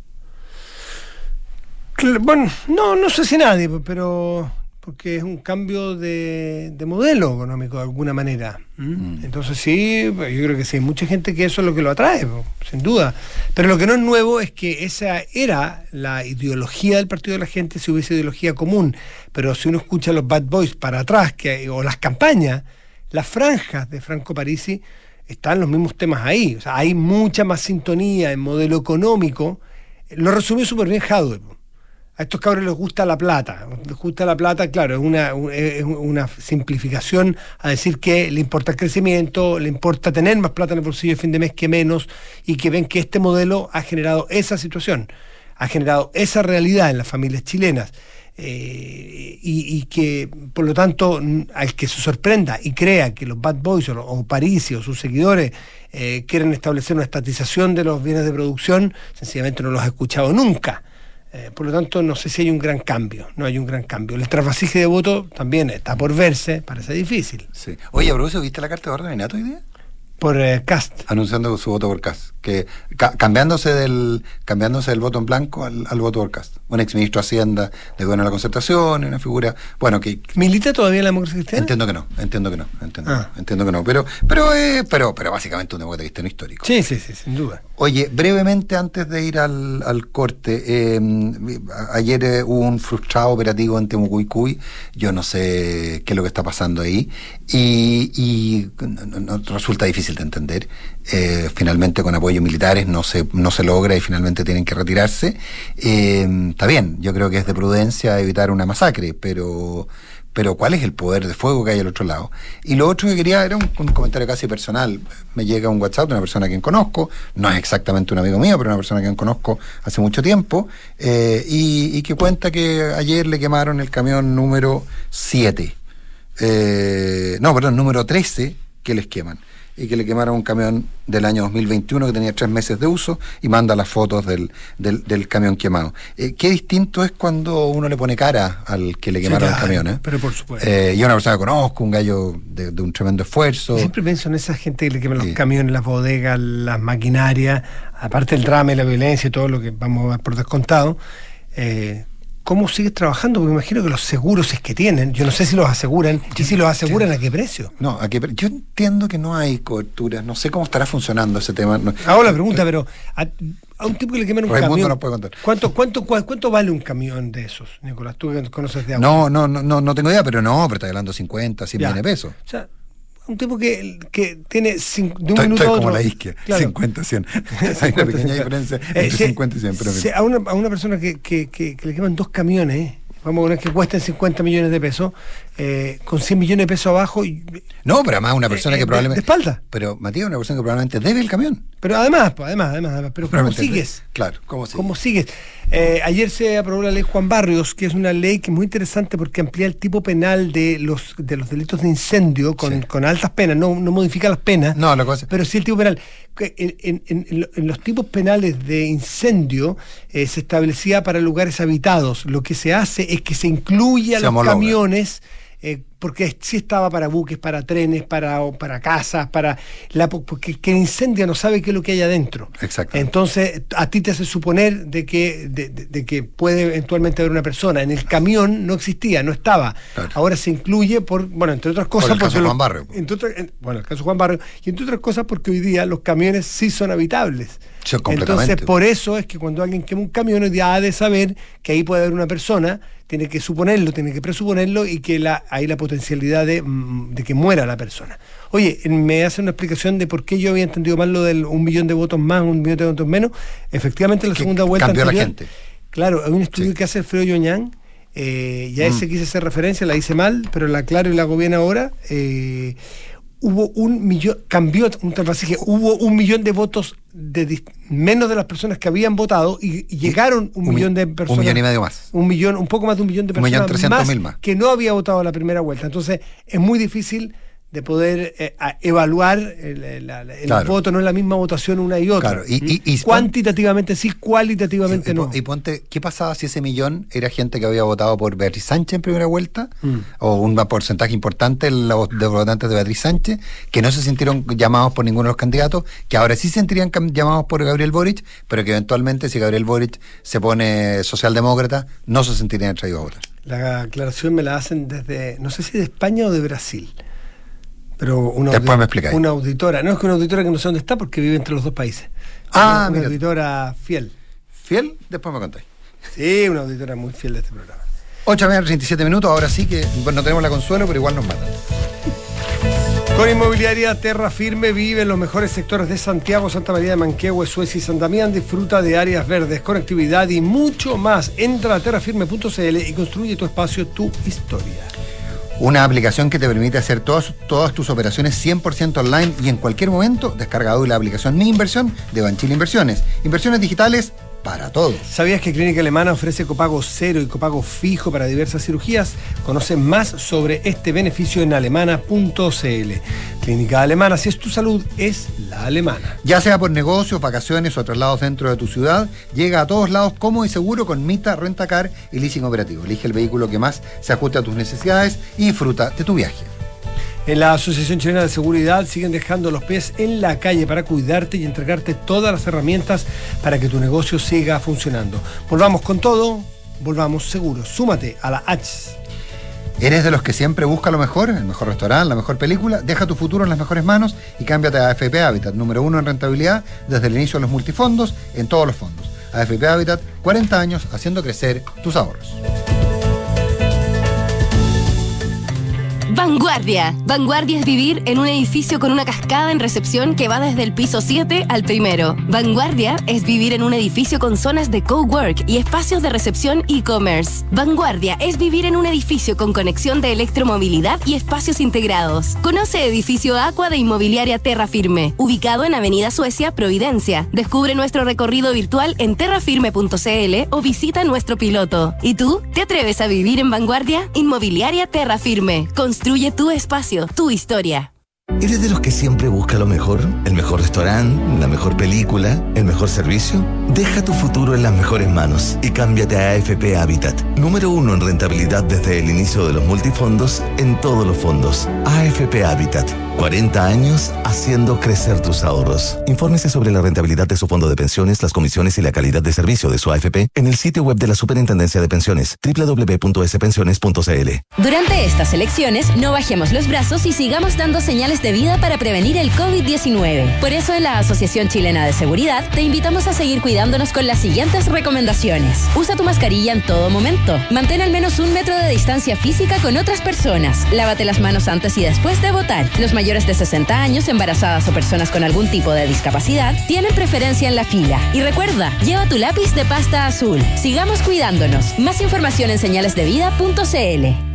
Bueno, no, no sé si nadie, pero porque es un cambio de, de modelo económico de alguna manera. ¿m? Entonces sí, yo creo que sí, hay mucha gente que eso es lo que lo atrae, sin duda. Pero lo que no es nuevo es que esa era la ideología del Partido de la Gente si hubiese ideología común. Pero si uno escucha a los Bad Boys para atrás, que, o las campañas, las franjas de Franco Parisi, están los mismos temas ahí. O sea, hay mucha más sintonía en modelo económico. Lo resumió súper bien Jadwe. A estos cabros les gusta la plata. Les gusta la plata, claro, es una, simplificación a decir que le importa el crecimiento, le importa tener más plata en el bolsillo de fin de mes que menos, y que ven que este modelo ha generado esa situación, ha generado esa realidad en las familias chilenas. eh, y, y que, por lo tanto, al que se sorprenda y crea que los Bad Boys o, o Parisi o sus seguidores eh, quieren establecer una estatización de los bienes de producción, sencillamente no los ha escuchado nunca. Eh, por lo tanto, no sé si hay un gran cambio, no hay un gran cambio. El trasvasije de voto también está por verse, parece difícil. Sí. Oye, a propósito, ¿viste la carta de orden de Nato hoy día? Por eh, Cast. Anunciando su voto por Cast. Que, ca- cambiándose, del, cambiándose del voto en blanco al, al voto por Cast. Un exministro de Hacienda de Gobierno de la Concertación, una figura. Bueno, que, ¿Milita todavía en la democracia cristiana? Entiendo que no, entiendo que no, entiendo, Ah. que no, entiendo que no, pero, pero, eh, pero, pero básicamente un demócrata cristiano histórico. Sí, sí, sí, sin duda. Oye, brevemente antes de ir al, al corte, eh, a- ayer eh, hubo un frustrado operativo en Temucuicuy, yo no sé qué es lo que está pasando ahí, y, y no- resulta difícil de entender. Eh, finalmente con apoyos militares no se, no se logra y finalmente tienen que retirarse. Eh, está bien, yo creo que es de prudencia evitar una masacre, pero pero ¿cuál es el poder de fuego que hay al otro lado? Y lo otro que quería era un, comentario casi personal. Me llega un WhatsApp de una persona a quien conozco, no es exactamente un amigo mío, pero una persona a quien conozco hace mucho tiempo, eh, y, y que cuenta que ayer le quemaron el camión número 7. Eh, no, perdón, número 13 que les queman. Y que le quemaron un camión del año 2021 que tenía tres meses de uso y manda las fotos del, del, del camión quemado. Eh, qué distinto es cuando uno le pone cara al que le Sí, quemaron el claro, camión. ¿eh? Pero por supuesto. Eh, yo una persona que conozco, un gallo de, de un tremendo esfuerzo. Siempre pienso en esa gente que le queman Sí. los camiones, las bodegas, las maquinarias, aparte del drama y la violencia y todo lo que vamos a ver por descontado. eh, ¿Cómo sigues trabajando? Porque imagino que los seguros es que tienen, yo no sé si los aseguran, y si los aseguran, ¿a qué precio? No, aquí, yo entiendo que no hay cobertura, no sé cómo estará funcionando ese tema. no- Hago la pregunta, pero a, a un tipo que le queman un Raimundo camión. nos puede contar. ¿cuánto, cuánto, ¿Cuánto vale un camión de esos, Nicolás? Tú que conoces de auto. No, no, no, no, no tengo idea, pero no, pero está hablando 50, 100 Ya. millones de pesos. O sea, un tipo que, que tiene cin- de un Estoy, minuto estoy a otro. como la isquia, Claro. 50, 100. Hay una pequeña diferencia entre Eh, sí, 50 y 100, pero fin. a, una, a una persona que, que, que- que le queman dos camiones, ¿eh? vamos a poner que cuesten 50 millones de pesos, eh, con 100 millones de pesos abajo, y- No, pero además una persona Eh, que probablemente... de espalda. Pero Matías, una persona que probablemente debe el camión. pero además, además, además, además, pero ¿cómo sigues? Claro, ¿cómo sigues? ¿Cómo sigues? Eh, ayer se aprobó la ley Juan Barrios, que es una ley que es muy interesante porque amplía el tipo penal de los de los delitos de incendio con, Sí. con altas penas, no, no modifica las penas, No, la cosa... pero sí el tipo penal. En, en- en- en lo- en los tipos penales de incendio eh, se establecía para lugares habitados. Lo que se hace es que se incluya Se los homologa. camiones. Eh, porque sí estaba para buques, para trenes, para, para casas, para la porque que incendia no sabe qué es lo que hay adentro. Exacto. Entonces, a ti te hace suponer de que, de, de- de que puede eventualmente haber una persona. En el camión no existía, no estaba. Claro. Ahora se incluye por, bueno, entre otras cosas, el caso Juan Barrio. entre otras- bueno, el caso Juan Barrio, y entre otras cosas porque hoy día los camiones sí son habitables. Sí, completamente. Entonces, por eso es que cuando alguien quema un camión, hoy día ha de saber que ahí puede haber una persona, tiene que suponerlo, tiene que presuponerlo y que la, hay la potencialidad de, mm, de que muera la persona. Oye, me hace una explicación de por qué yo había entendido mal lo del un millón de votos más, un millón de votos menos. Efectivamente, en la segunda vuelta. cambió la anterior- gente. Claro, hay un estudio Sí. que hace Alfredo Yoñán, eh, y a Mm. ese quise hacer referencia, la hice mal, pero la claro y la hago bien ahora. eh, hubo un millón, cambió un así que hubo un millón de votos de menos de las personas que habían votado y, y llegaron un, un mi- millón de un personas. millón y medio más. Un millón, un poco más de un millón de Un millón personas mil más. que no había votado a la primera vuelta. Entonces, es muy difícil de poder eh, evaluar el, el- la- el Claro. voto, no es la misma votación una y otra. Claro, y- y- y- Cuantitativamente sí, cualitativamente no. y ponte, ¿qué pasaba si ese millón era gente que había votado por Beatriz Sánchez en primera vuelta? Mm. O un porcentaje importante de votantes de Beatriz Sánchez, que no se sintieron llamados por ninguno de los candidatos, que ahora sí se sentirían llamados por Gabriel Boric, pero que eventualmente si Gabriel Boric se pone socialdemócrata, no se sentirían atraídos a votar. La aclaración me la hacen desde, no sé si de España o de Brasil. Pero una, Después me explicáis. una auditora, no es que una auditora que no sé dónde está porque vive entre los dos países. Ah, una, una auditora fiel. ¿Fiel? Después me contáis. Sí, una auditora muy fiel de este programa. 8 a 37 minutos, ahora sí que bueno, no tenemos la consuelo, pero igual nos matan. Con Inmobiliaria Terra Firme vive en los mejores sectores de Santiago, Santa María de Manquehue, Suecia y San Damián. Disfruta de áreas verdes, conectividad y mucho más. Entra a terrafirme.cl y construye tu espacio, tu historia. Una aplicación que te permite hacer todas, todas tus operaciones 100% online y en cualquier momento. Descarga hoy la aplicación Mi Inversión de Banchile Inversiones. Inversiones digitales para todos. ¿Sabías que Clínica Alemana ofrece copago cero y copago fijo para diversas cirugías? Conoce más sobre este beneficio en alemana.cl. Clínica Alemana, si es tu salud, es la alemana. Ya sea por negocios, vacaciones o traslados dentro de tu ciudad, llega a todos lados cómodo y seguro con Mita Rentacar y Leasing Operativo. Elige el vehículo que más se ajuste a tus necesidades y disfruta de tu viaje. En la Asociación Chilena de Seguridad siguen dejando los pies en la calle para cuidarte y entregarte todas las herramientas para que tu negocio siga funcionando. Volvamos con todo, volvamos seguros. Súmate a la H. ¿Eres de los que siempre busca lo mejor, el mejor restaurante, la mejor película? Deja tu futuro en las mejores manos y cámbiate a AFP Habitat, número uno en rentabilidad desde el inicio de los multifondos en todos los fondos. AFP Habitat, 40 años haciendo crecer tus ahorros. Vanguardia. Vanguardia es vivir en un edificio con una cascada en recepción que va desde el piso 7 al primero. Vanguardia es vivir en un edificio con zonas de cowork y espacios de recepción e-commerce. Vanguardia es vivir en un edificio con conexión de electromovilidad y espacios integrados. Conoce edificio Aqua de Inmobiliaria Terra Firme, ubicado en Avenida Suecia, Providencia. Descubre nuestro recorrido virtual en terrafirme.cl o visita nuestro piloto. ¿Y tú? ¿Te atreves a vivir en Vanguardia? Inmobiliaria Terra Firme. Tu espacio, tu historia. ¿Eres de los que siempre busca lo mejor? ¿El mejor restaurante? ¿La mejor película? ¿El mejor servicio? Deja tu futuro en las mejores manos y cámbiate a AFP Habitat. Número uno en rentabilidad desde el inicio de los multifondos en todos los fondos. AFP Habitat. 40 años haciendo crecer tus ahorros. Infórmese sobre la rentabilidad de su fondo de pensiones, las comisiones y la calidad de servicio de su AFP en el sitio web de la Superintendencia de Pensiones www.spensiones.cl. Durante estas elecciones, no bajemos los brazos y sigamos dando señales de vida para prevenir el COVID-19. Por eso, en la Asociación Chilena de Seguridad, te invitamos a seguir cuidándonos con las siguientes recomendaciones. Usa tu mascarilla en todo momento. Mantén al menos un metro de distancia física con otras personas. Lávate las manos antes y después de votar. Mayores de 60 años, embarazadas o personas con algún tipo de discapacidad tienen preferencia en la fila. Y recuerda, lleva tu lápiz de pasta azul. Sigamos cuidándonos. Más información en señalesdevida.cl.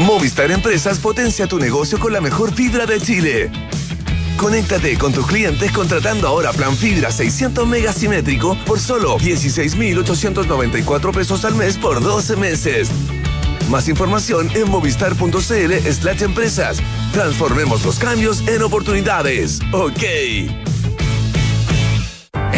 Movistar Empresas potencia tu negocio con la mejor fibra de Chile. Conéctate con tus clientes contratando ahora plan fibra 600 megasimétrico por solo 16,894 pesos al mes por 12 meses. Más información en movistar.cl slash empresas. Transformemos los cambios en oportunidades. Ok.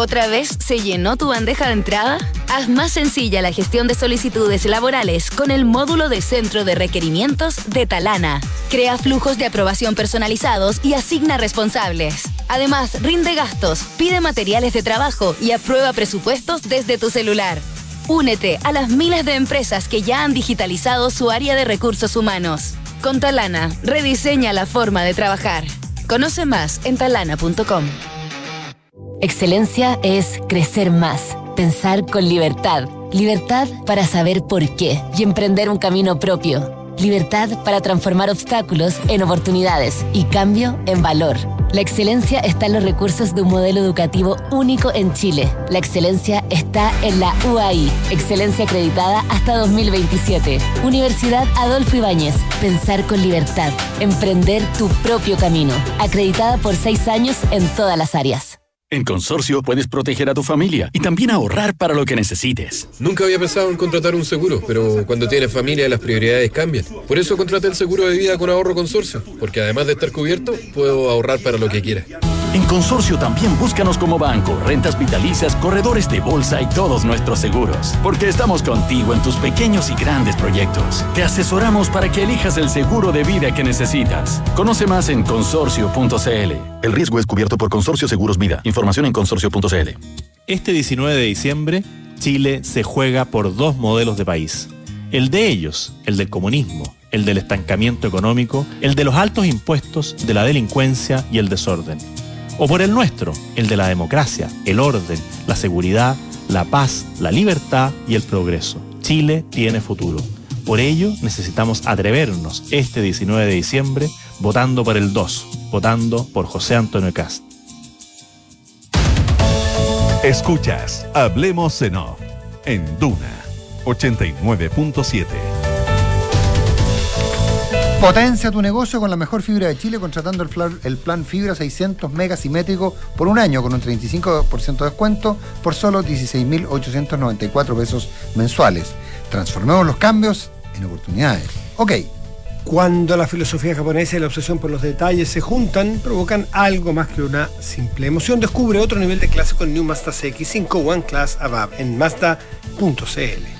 ¿Otra vez se llenó tu bandeja de entrada? Haz más sencilla la gestión de solicitudes laborales con el módulo de centro de requerimientos de Talana. Crea flujos de aprobación personalizados y asigna responsables. Además, rinde gastos, pide materiales de trabajo y aprueba presupuestos desde tu celular. Únete a las miles de empresas que ya han digitalizado su área de recursos humanos. Con Talana, rediseña la forma de trabajar. Conoce más en talana.com. Excelencia es crecer más, pensar con libertad. Libertad para saber por qué y emprender un camino propio. Libertad para transformar obstáculos en oportunidades y cambio en valor. La excelencia está en los recursos de un modelo educativo único en Chile. La excelencia está en la UAI, excelencia acreditada hasta 2027. Universidad Adolfo Ibáñez, pensar con libertad, emprender tu propio camino. Acreditada por seis años en todas las áreas. En Consorcio puedes proteger a tu familia y también ahorrar para lo que necesites. Nunca había pensado en contratar un seguro, pero cuando tienes familia las prioridades cambian. Por eso contraté el seguro de vida con ahorro Consorcio, porque además de estar cubierto, puedo ahorrar para lo que quiera. En Consorcio también búscanos como banco, rentas vitalicias, corredores de bolsa y todos nuestros seguros. Porque estamos contigo en tus pequeños y grandes proyectos. Te asesoramos para que elijas el seguro de vida que necesitas. Conoce más en consorcio.cl. El riesgo es cubierto por Consorcio Seguros Vida. Información en consorcio.cl. Este 19 de diciembre, Chile se juega por dos modelos de país. El de ellos, el del comunismo, el del estancamiento económico, el de los altos impuestos, de la delincuencia y el desorden o por el nuestro, el de la democracia, el orden, la seguridad, la paz, la libertad y el progreso. Chile tiene futuro. Por ello, necesitamos atrevernos este 19 de diciembre votando por el 2, votando por José Antonio Cast. Escuchas, hablemos en off, en Duna 89.7. Potencia tu negocio con la mejor fibra de Chile contratando el, plan fibra 600 megasimétrico por un año con un 35% de descuento por solo 16.894 pesos mensuales. Transformemos los cambios en oportunidades. Ok, Cuando la filosofía japonesa y la obsesión por los detalles se juntan, provocan algo más que una simple emoción. Descubre otro nivel de clase con New Mazda CX5 One Class Above en Mazda.cl.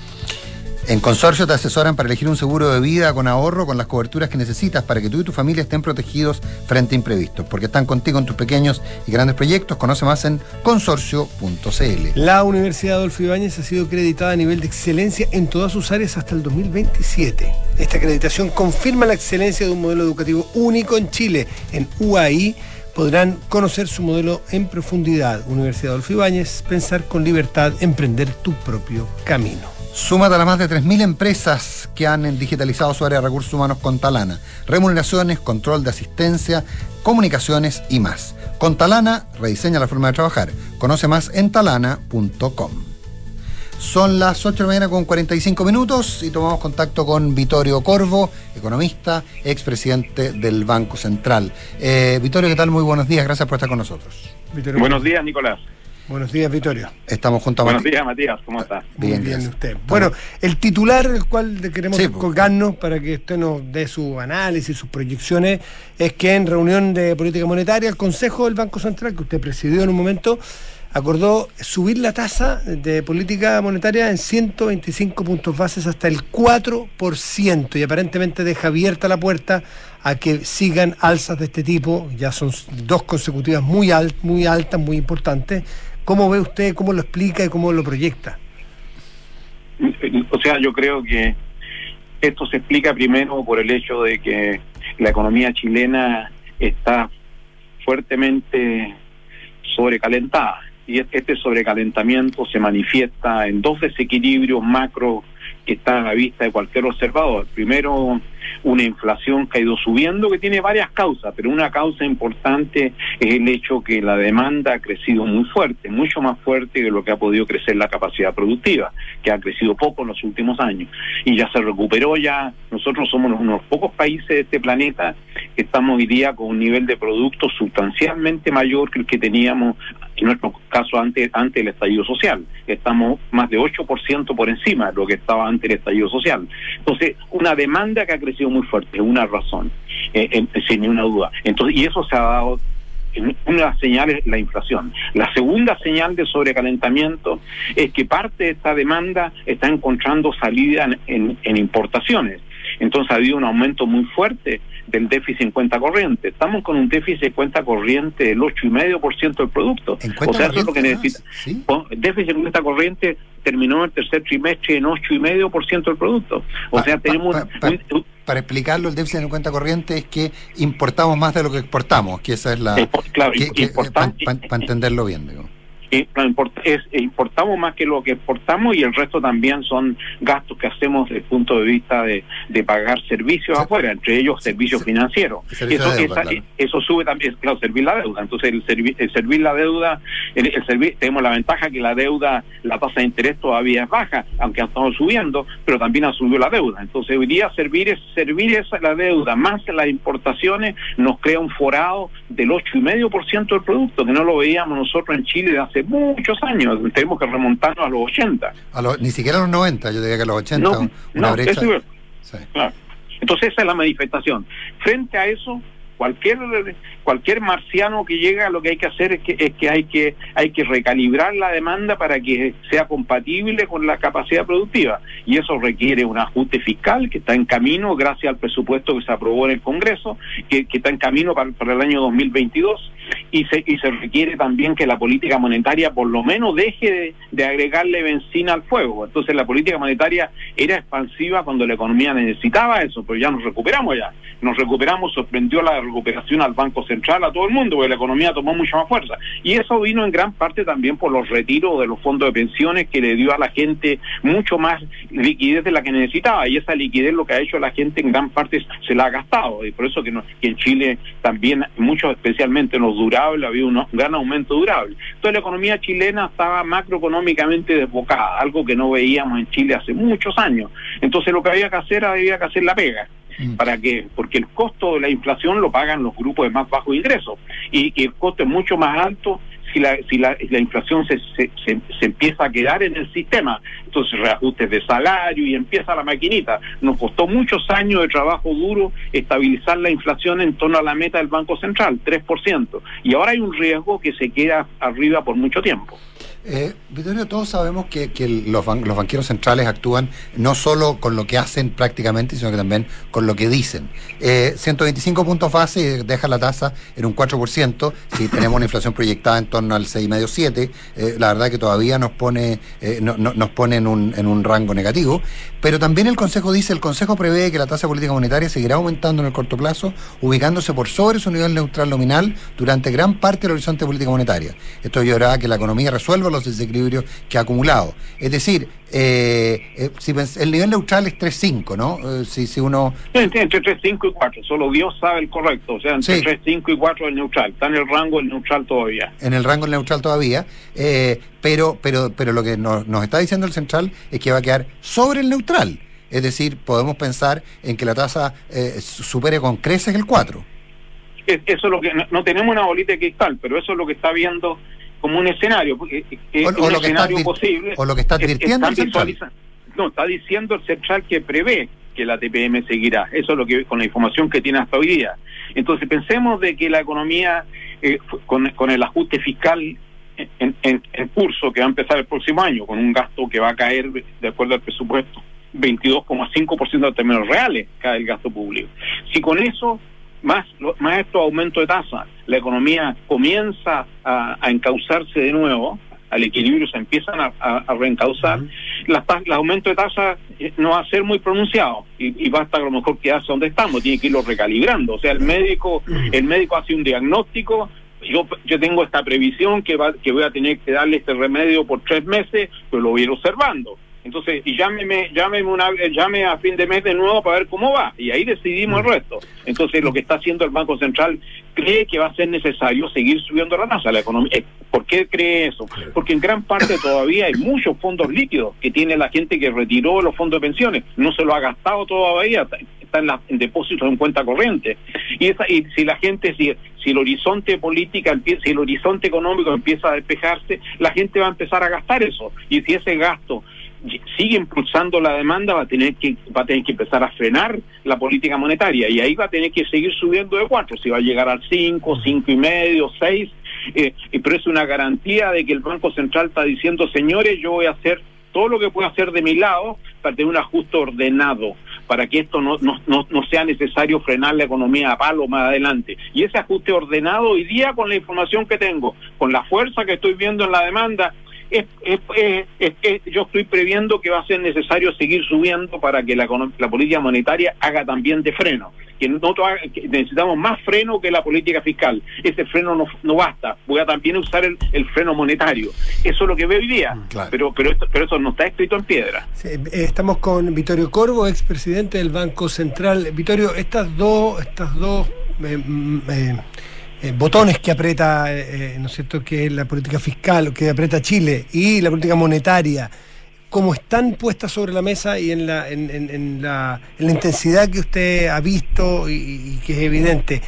En Consorcio te asesoran para elegir un seguro de vida con ahorro, con las coberturas que necesitas para que tú y tu familia estén protegidos frente a imprevistos. Porque están contigo en tus pequeños y grandes proyectos. Conoce más en consorcio.cl. La Universidad Adolfo Ibáñez ha sido acreditada a nivel de excelencia en todas sus áreas hasta el 2027. Esta acreditación confirma la excelencia de un modelo educativo único en Chile. En UAI podrán conocer su modelo en profundidad. Universidad Adolfo Ibáñez, pensar con libertad, emprender tu propio camino. Súmate a las más de 3.000 empresas que han digitalizado su área de recursos humanos con Talana. Remuneraciones, control de asistencia, comunicaciones y más. Con Talana, rediseña la forma de trabajar. Conoce más en talana.com. Son las 8 de la mañana con 45 minutos y tomamos contacto con Vittorio Corvo, economista, expresidente del Banco Central. Eh, Vittorio, ¿qué tal? Muy buenos días, gracias por estar con nosotros. Vittorio, Buenos días, Nicolás. Buenos días, Vittorio. Estamos junto a Buenos días, Matías. ¿Cómo estás? Muy Bien, bien, usted. Bueno, el titular el cual le queremos Sí, colgarnos para que usted nos dé su análisis, sus proyecciones, es que en reunión de política monetaria, el Consejo del Banco Central, que usted presidió en un momento, acordó subir la tasa de política monetaria en 125 puntos bases hasta el 4% y aparentemente deja abierta la puerta a que sigan alzas de este tipo, ya son dos consecutivas muy, alt, muy altas, muy importantes. ¿Cómo ve usted, cómo lo explica y cómo lo proyecta? O sea, yo creo que Esto se explica primero por el hecho de que la economía chilena está fuertemente sobrecalentada y este sobrecalentamiento se manifiesta en dos desequilibrios macro que están a la vista de cualquier observador. Primero, una inflación que ha ido subiendo, que tiene varias causas, pero una causa importante es el hecho que la demanda ha crecido muy fuerte, mucho más fuerte que lo que ha podido crecer la capacidad productiva, que ha crecido poco en los últimos años. Y ya se recuperó ya, nosotros somos uno de los pocos países de este planeta que estamos hoy día con un nivel de producto sustancialmente mayor que el que teníamos en nuestro caso antes, antes del estallido social. Estamos más de 8% por encima de lo que estaba antes del estallido social. Entonces, una demanda que ha crecido muy fuerte, una razón, eh, sin ninguna duda. Entonces, y eso se ha dado una señal es la inflación. La segunda señal de sobrecalentamiento es que parte de esta demanda está encontrando salida en importaciones. Entonces ha habido un aumento muy fuerte del déficit en cuenta corriente. Estamos con un déficit de cuenta corriente del 8,5% del producto. o sea, eso es lo que necesita. El déficit en cuenta corriente terminó el tercer trimestre en 8,5% del producto. O sea, tenemos... para explicarlo, el déficit en cuenta corriente es que importamos más de lo que exportamos, que esa es la... claro, para entenderlo bien, digo importamos más que lo que exportamos y el resto también son gastos que hacemos desde el punto de vista de, pagar servicios afuera, entre ellos servicios financieros. Eso, eso sube también, claro, servir la deuda. Entonces, el, servir la deuda, el, servir, tenemos la ventaja que la deuda, la tasa de interés todavía es baja, aunque ha estado subiendo, pero también ha subido la deuda. Entonces, hoy día servir, es, servir esa la deuda más las importaciones nos crea un forado del 8,5% del producto, que no lo veíamos nosotros en Chile de hace muchos años, tenemos que remontarnos a los 80. A ni siquiera a los 90, yo diría que a los 80, no, una brecha. Entonces esa es la manifestación. Frente a eso, cualquier cualquier marciano que llega lo que hay que hacer es que es que hay que hay que recalibrar la demanda para que sea compatible con la capacidad productiva y eso requiere un ajuste fiscal que está en camino gracias al presupuesto que se aprobó en el Congreso que, está en camino para, para el año 2022 y se, y se requiere también que la política monetaria por lo menos deje de, agregarle benzina al fuego. Entonces la política monetaria era expansiva cuando la economía necesitaba eso, pero ya nos recuperamos ya. Nos recuperamos, sorprendió la recuperación al Banco Central, a todo el mundo, porque la economía tomó mucha más fuerza. Y eso vino en gran parte también por los retiros de los fondos de pensiones que le dio a la gente mucho más liquidez de la que necesitaba. Y esa liquidez lo que ha hecho la gente en gran parte se la ha gastado. Y por eso que, que en Chile también, muchos especialmente los durable, había un gran aumento durable. Entonces la economía chilena estaba macroeconómicamente desbocada, algo que no veíamos en Chile hace muchos años. Entonces lo que había que hacer había que hacer la pega. Mm. ¿Para qué? Porque el costo de la inflación lo pagan los grupos de más bajos ingresos y, y el costo es mucho más alto si la, si la, la inflación se, se, se, empieza a quedar en el sistema. Entonces reajustes de salario y empieza la maquinita. Nos costó muchos años de trabajo duro estabilizar la inflación en torno a la meta del Banco Central, 3%. Y ahora hay un riesgo que se queda arriba por mucho tiempo. Eh, Vittorio, todos sabemos que, los, banqueros centrales actúan no solo con lo que hacen prácticamente, sino que también con lo que dicen. 125 eh, puntos base deja la tasa en un 4%, si tenemos una inflación proyectada en torno al 6,5-7, eh, la verdad que todavía nos pone, eh, no, nos pone en un, en un rango negativo, pero también el Consejo dice, el Consejo prevé que la tasa política monetaria seguirá aumentando en el corto plazo, ubicándose por sobre su nivel neutral nominal durante gran parte del horizonte de política monetaria. Esto ayudará a que la economía resuelva los desequilibrios que ha acumulado. Es decir, eh, eh si el nivel neutral es 3.5, ¿no? Eh, si, si uno... entre 3.5 y 4, solo Dios sabe el correcto, o sea, entre 3.5 y 4 el neutral, está en el rango el neutral todavía. En el rango el neutral todavía, eh, pero, pero, pero lo que nos, nos está diciendo el central es que va a quedar sobre el neutral. Es decir, podemos pensar en que la tasa supere con creces el 4 eso es lo que no, tenemos una bolita de cristal, pero eso es lo que está viendo como un escenario, porque es un escenario posible. O lo que está advirtiendo el central. No, está diciendo el central que prevé que la TPM seguirá. Eso es lo que con la información que tiene hasta hoy día. Entonces pensemos de que la economía eh, con, con, el ajuste fiscal en, en, en, curso que va a empezar el próximo año, con un gasto que va a caer de acuerdo al presupuesto 22,5% de términos reales cada el gasto público. Si con eso más, más estos aumentos de tasas, la economía comienza a, a encauzarse de nuevo, al equilibrio se empiezan a, a- a reencauzar, las tas- el aumento de tasa eh, no va a ser muy pronunciado y, y basta a lo mejor quedarse donde estamos, tiene que irlo recalibrando. O sea, el médico, el médico hace un diagnóstico. Yo, yo tengo esta previsión que, va, que voy a tener que darle este remedio por tres meses, pero lo voy a ir observando. Entonces, y llámeme, llámeme una, eh, llame a fin de mes de nuevo para ver cómo va. Y ahí decidimos el resto. Entonces, lo que está haciendo el Banco Central cree que va a ser necesario seguir subiendo la tasa. La economía, eh, ¿Por qué cree eso? Porque en gran parte todavía hay muchos fondos líquidos que tiene la gente que retiró los fondos de pensiones. No se lo ha gastado todavía, está- en, la- en depósitos en cuenta corriente. Y, esa, y si la gente, si, si el horizonte política, empieza, si el horizonte económico empieza a despejarse, la gente va a empezar a gastar eso. Y si ese gasto sigue impulsando la demanda, va a tener que va a tener que empezar a frenar la política monetaria y ahí va a tener que seguir subiendo de cuatro, si va a llegar al cinco, cinco y medio, seis, eh, y- pero es una garantía de que el Banco Central está diciendo, señores, yo voy a hacer todo lo que pueda hacer de mi lado para tener un ajuste ordenado, para que esto no, no, no, no sea necesario frenar la economía a palo más adelante. Y ese ajuste ordenado hoy día con la información que tengo, con la fuerza que estoy viendo en la demanda, es, yo estoy previendo que va a ser necesario seguir subiendo para que la, la política monetaria haga también de freno. Que, no que necesitamos más freno que la política fiscal. Ese freno no, no basta. Voy a también usar el, el freno monetario. Eso es lo que veo hoy día. Pero, pero, esto, pero eso no está escrito en piedra. Sí, eh, estamos con Vittorio Corvo, expresidente del Banco Central. Vittorio, estas dos, estas dos eh, mm, eh, eh, botones que aprieta, eh, ¿no es cierto?, que es la política fiscal, que aprieta Chile y la política monetaria, como están puestas sobre la mesa y en la, en, en- en la, la intensidad que usted ha visto y que es evidente,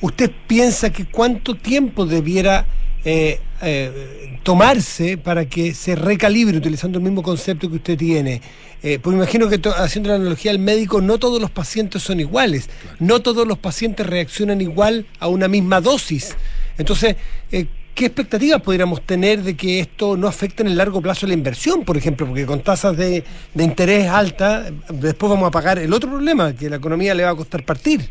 ¿usted piensa que cuánto tiempo debiera eh, eh, tomarse para que se recalibre utilizando el mismo concepto que usted tiene? Eh, porque imagino que haciendo la analogía al médico, no todos los pacientes son iguales, no todos los pacientes reaccionan igual a una misma dosis. Entonces, eh, ¿qué expectativas podríamos tener de que esto no afecte en el largo plazo la inversión, por ejemplo? Porque con tasas de, de interés altas, después vamos a pagar el otro problema, que la economía le va a costar partir.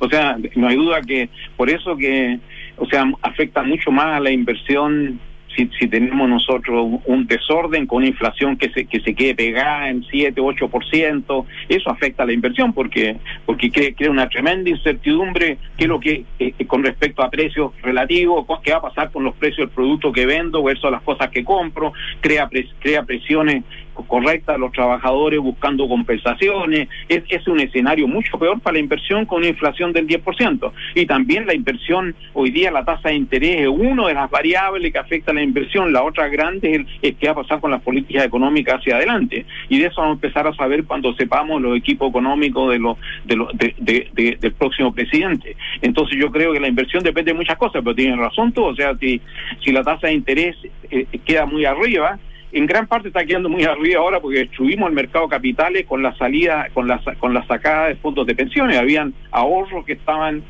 O sea, no hay duda que por eso que, o sea, afecta mucho más a la inversión si, si tenemos nosotros un- desorden con una inflación que se, que se quede pegada en 7, 8%, eso afecta a la inversión porque porque cre- crea una tremenda incertidumbre que lo que eh, con respecto a precios relativos, qué va a pasar con los precios del producto que vendo versus las cosas que compro, crea pres- crea presiones co- correctas a los trabajadores buscando compensaciones, es, es un escenario mucho peor para la inversión con una inflación del 10%. Y también la inversión, hoy día la tasa de interés es una de las variables que afecta a la inversión, la otra grande es, el- es qué va a pasar con las políticas económicas hacia adelante. Y de eso vamos a empezar a saber cuando sepamos los equipos económicos de los de de- de- del próximo presidente. Entonces yo creo que la inversión depende de muchas cosas, pero tienen razón tú, o sea, si, si la tasa de interés eh, queda muy arriba, en gran parte está quedando muy arriba ahora porque destruimos el mercado capitales con la salida, con la, con la sacada de fondos de pensiones. Habían ahorros que estaban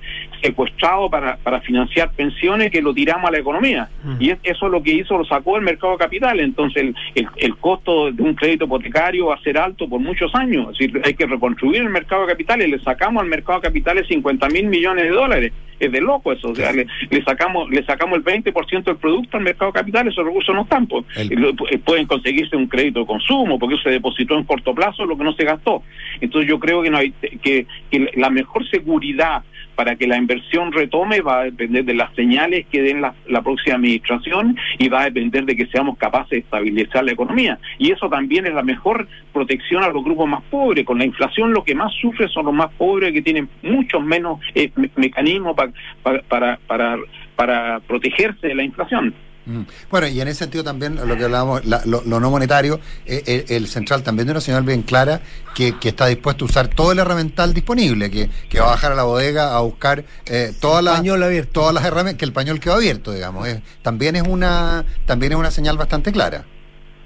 secuestrados para, para financiar pensiones que lo tiramos a la economía. Y es- eso es lo que hizo, lo sacó del mercado de capitales. Entonces el, el, el costo de un crédito hipotecario va a ser alto por muchos años. Es decir, hay que reconstruir el mercado de capitales. Le sacamos al mercado de capitales 50 mil millones de dólares. Es de loco eso. O sea, le, le sacamos le sacamos el 20% del producto al mercado de capitales. Esos recursos no están. pues. Y lo- eh, pueden conseguirse un crédito de consumo porque se depositó en corto plazo lo que no se gastó. Entonces yo creo que, no hay, que, que la mejor seguridad para que la inversión retome va a depender de las señales que den la, próxima administración y va a depender de que seamos capaces de estabilizar la economía. Y eso también es la mejor protección a los grupos más pobres. Con la inflación lo que más sufre son los más pobres que tienen muchos menos eh, me- mecanismos pa- para, para, para protegerse de la inflación. Mm. Bueno, y en ese sentido también lo que hablábamos, la- lo, lo no monetario, eh, el, el central también de una señal bien clara que, que está dispuesto a usar todo el herramental disponible, que, que va a bajar a la bodega a buscar eh, todas las todas las herramientas, que el pañol quedó abierto, digamos. eh. también es una también es una señal bastante clara.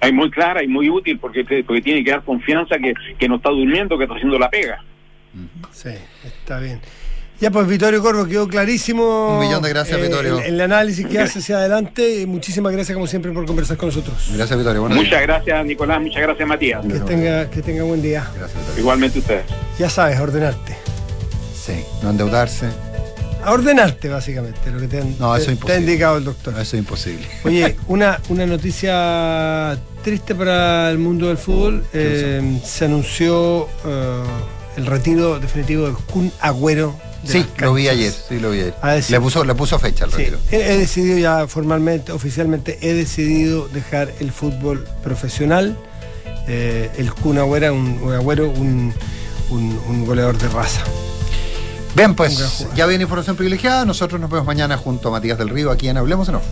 Es muy clara y muy útil porque, porque tiene que dar confianza que, que no está durmiendo, que está haciendo la pega. Sí, está bien. Ya pues Vittorio Corvo quedó clarísimo. Un millón de gracias, eh, Vittorio. El, el análisis que hace hacia adelante. Y Muchísimas gracias como siempre por conversar con nosotros. Gracias, Vittorio. Muchas gracias, Nicolás. Muchas gracias, Matías. Que tenga, que tenga buen día. Igualmente ustedes. Ya sabes, ordenarte. Sí, no endeudarse, a ordenarte, básicamente, lo que te, han- No, eso te- es te ha imposible. indicado el doctor. Eso es imposible. Oye, una, una noticia triste para el mundo del fútbol. Eh, se anunció eh, el retiro definitivo de Kun Agüero. Sí, lo vi ayer, sí lo vi ayer. Ha decidido- Le puso, le puso fecha al Sí, retiro. he, he decidido ya formalmente, oficialmente, he decidido dejar el fútbol profesional. Eh, el Kun Agüero, un, un Agüero, un, un- un goleador de raza. Bien, pues ya viene información privilegiada. Nosotros nos vemos mañana junto a Matías del Río aquí en Hablemos en Off.